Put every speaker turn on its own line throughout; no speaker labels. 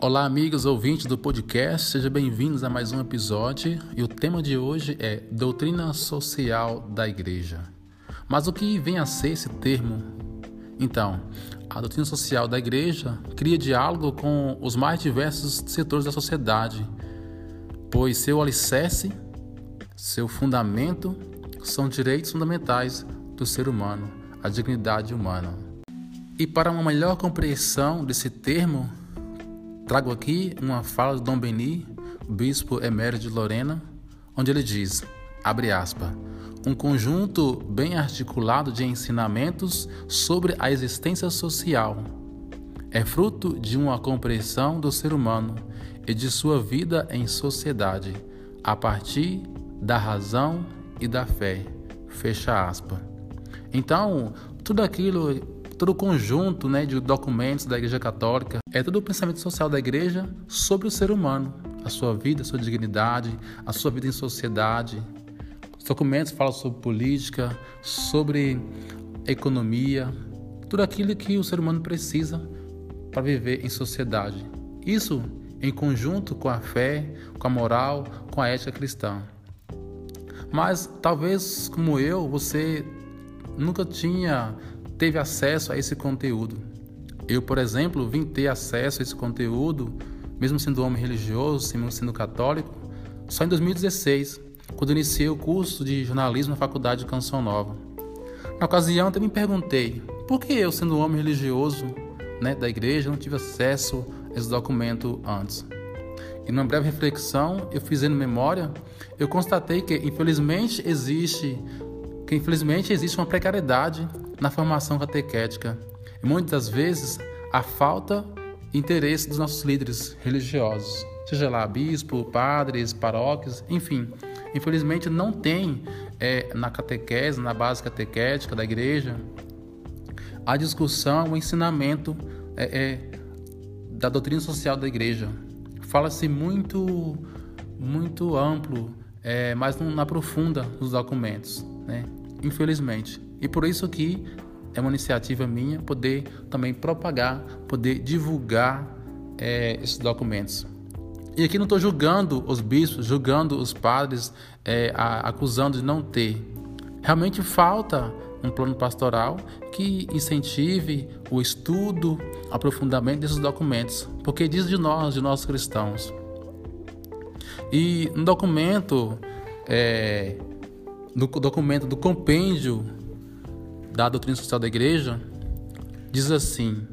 Olá, amigos ouvintes do podcast, sejam bem-vindos a mais um episódio. E o tema de hoje é Doutrina Social da Igreja. Mas o que vem a ser esse termo? Então, a doutrina social da Igreja cria diálogo com os mais diversos setores da sociedade, pois seu alicerce, seu fundamento, são direitos fundamentais do ser humano, a dignidade humana. E para uma melhor compreensão desse termo, trago aqui uma fala de Dom Beni, bispo emérito de Lorena, onde ele diz, abre aspas, um conjunto bem articulado de ensinamentos sobre a existência social. É fruto de uma compreensão do ser humano e de sua vida em sociedade, a partir da razão e da fé. Fecha aspas. Então, tudo aquilo todo o conjunto né, de documentos da Igreja Católica, é todo o pensamento social da Igreja sobre o ser humano, a sua vida, a sua dignidade, a sua vida em sociedade. Os documentos falam sobre política, sobre economia, tudo aquilo que o ser humano precisa para viver em sociedade. Isso em conjunto com a fé, com a moral, com a ética cristã. Mas talvez, como eu, você nunca tinha teve acesso a esse conteúdo. Eu, por exemplo, vim ter acesso a esse conteúdo, mesmo sendo homem religioso, mesmo sendo católico, só em 2016, quando iniciei o curso de jornalismo na Faculdade de Canção Nova. Na ocasião, eu me perguntei por que eu, sendo homem religioso né, da igreja, não tive acesso a esse documento antes. E numa breve reflexão, eu fazendo memória, eu constatei que infelizmente existe que infelizmente existe uma precariedade na formação catequética e muitas vezes a falta de interesse dos nossos líderes religiosos, seja lá bispo, padres, paróquias, enfim. Infelizmente não tem é, na catequese, na base catequética da igreja, a discussão, o ensinamento é, é, da doutrina social da igreja. Fala-se muito, muito amplo, é, mas não aprofunda os documentos, né? infelizmente. E por isso que é uma iniciativa minha poder também propagar, poder divulgar é, esses documentos. E aqui não estou julgando os bispos, julgando os padres, é, a, acusando de não ter. Realmente falta um plano pastoral que incentive o estudo, aprofundamento desses documentos, porque diz de nós, de nós cristãos. E no documento, é, no documento do compêndio da doutrina social da igreja, diz assim: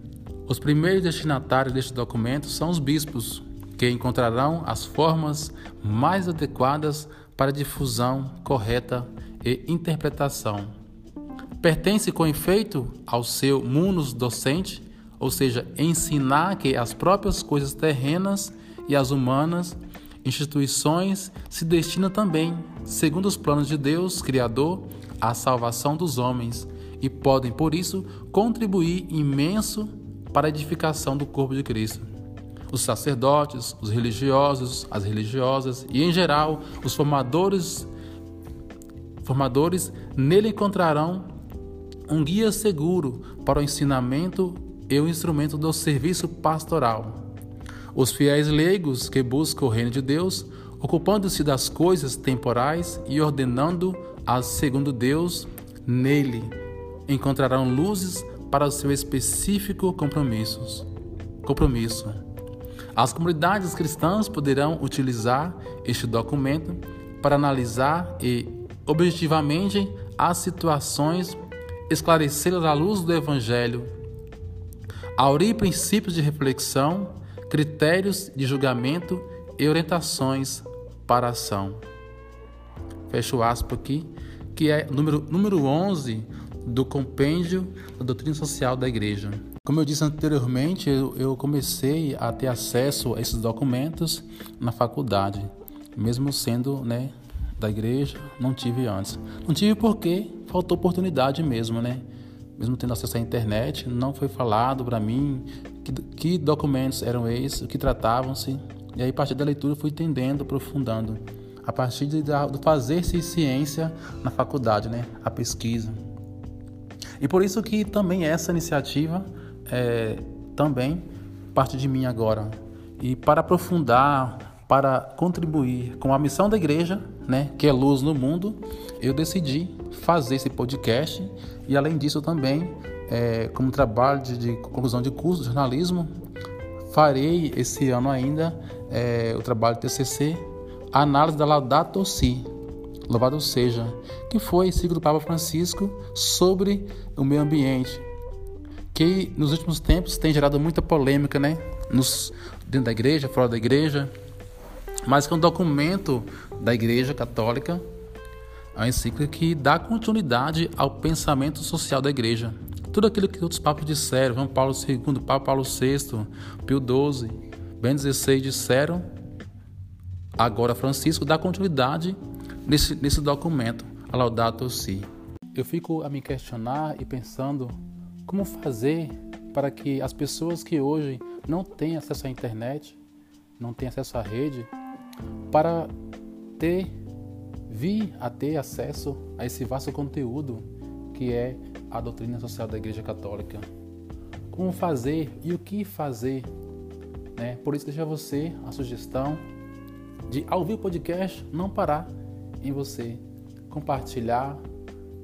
os primeiros destinatários deste documento são os bispos, que encontrarão as formas mais adequadas para difusão correta e interpretação. Pertence com efeito ao seu munus docente, ou seja, ensinar que as próprias coisas terrenas e as humanas, instituições, se destinam também, segundo os planos de Deus, Criador, à salvação dos homens e podem, por isso, contribuir imenso para a edificação do corpo de Cristo. Os sacerdotes, os religiosos, as religiosas e, em geral, os formadores, formadores nele encontrarão um guia seguro para o ensinamento e o instrumento do serviço pastoral. Os fiéis leigos que buscam o reino de Deus, ocupando-se das coisas temporais e ordenando-as segundo Deus, nele encontrarão luzes para o seu específico compromissos. compromisso. As comunidades cristãs poderão utilizar este documento para analisar e, objetivamente, as situações, esclarecê-las à luz do Evangelho, aurir princípios de reflexão, critérios de julgamento e orientações para a ação. Fecho aspas aqui, que é número, número 11 do compêndio da doutrina social da igreja. Como eu disse anteriormente, eu, comecei a ter acesso a esses documentos na faculdade, mesmo sendo né, da igreja, não tive antes. Não tive porque faltou oportunidade mesmo, né? Mesmo tendo acesso à internet, não foi falado para mim que, que, documentos eram esses, o que tratavam-se. E aí, a partir da leitura, fui entendendo, aprofundando. A partir de, de fazer-se ciência na faculdade, né? A pesquisa. E por isso que também essa iniciativa é também parte de mim agora. E para aprofundar, para contribuir com a missão da igreja, né, que é luz no mundo, eu decidi fazer esse podcast e além disso também, é, como trabalho de, de, conclusão de curso de jornalismo, farei esse ano ainda é, o trabalho TCC, análise da Laudato Si, louvado seja, que foi ciclo do Papa Francisco sobre o meio ambiente, que nos últimos tempos tem gerado muita polêmica, né? Nos, dentro da igreja, fora da igreja, mas que é um documento da Igreja Católica, a encíclica que dá continuidade ao pensamento social da igreja. Tudo aquilo que outros papas disseram, João Paulo II, Papa Paulo VI, Pio XII, Ben XVI disseram, agora Francisco dá continuidade nesse, nesse documento, a Laudato Si. Eu fico a me questionar e pensando como fazer para que as pessoas que hoje não têm acesso à internet, não têm acesso à rede, para ter vir a ter acesso a esse vasto conteúdo que é a doutrina social da Igreja Católica. Como fazer e o que fazer. Né? Por isso deixa você a sugestão de ao ouvir o podcast não parar em você compartilhar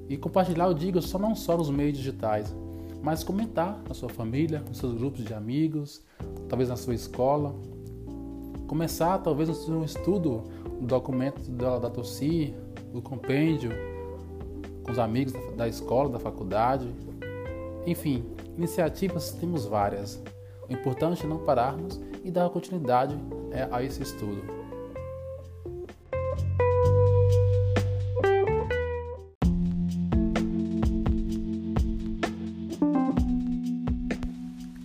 e compartilhar eu digo só não só nos meios digitais, mas comentar na sua família, nos seus grupos de amigos, talvez na sua escola. Começar talvez um estudo do documento da, da TOCI, do compêndio, com os amigos da, da escola, da faculdade. Enfim, iniciativas temos várias. O importante é não pararmos e dar continuidade é, a esse estudo.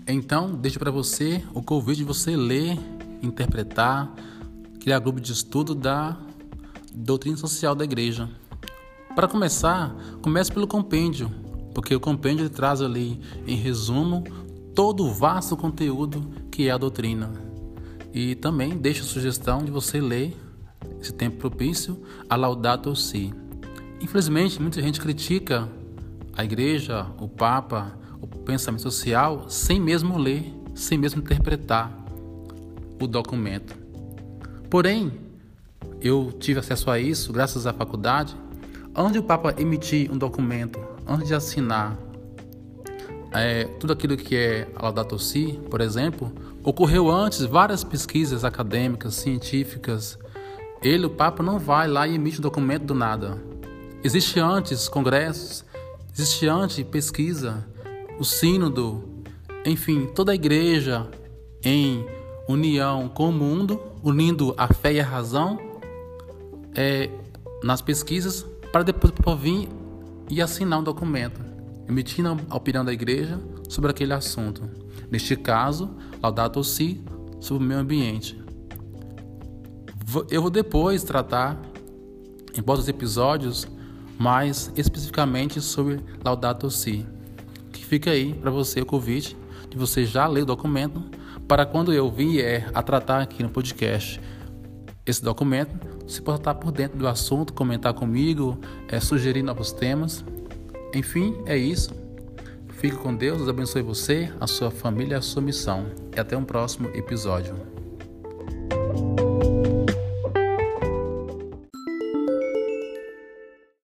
Então, deixo para você o convite de você ler, interpretar, criar grupo de estudo da doutrina social da igreja. Para começar, comece pelo compêndio, porque o compêndio traz ali, em resumo, todo o vasto conteúdo que é a doutrina. E também deixo a sugestão de você ler, esse tempo propício, a Laudato Si. Infelizmente, muita gente critica a igreja, o Papa, o pensamento social sem mesmo ler, sem mesmo interpretar o documento. Porém, eu tive acesso a isso graças à faculdade, onde o Papa emitir um documento, antes de assinar é, tudo aquilo que é a Laudato Si, por exemplo, ocorreu antes várias pesquisas acadêmicas, científicas. Ele, o Papa, não vai lá e emite o um documento do nada. Existe antes congressos, existe antes pesquisa, o sínodo, enfim, toda a igreja em união com o mundo, unindo a fé e a razão é, nas pesquisas, para depois vir e assinar um documento, emitindo a opinião da igreja sobre aquele assunto. Neste caso, Laudato Si sobre o meio ambiente. Eu vou depois tratar em outros episódios mais especificamente sobre Laudato Si fica aí para você o convite de você já ler o documento para quando eu vier a tratar aqui no podcast esse documento, você possa estar por dentro do assunto, comentar comigo, é, sugerir novos temas. Enfim, é isso. Fique com Deus, Deus abençoe você, a sua família, a sua missão. E até um próximo episódio.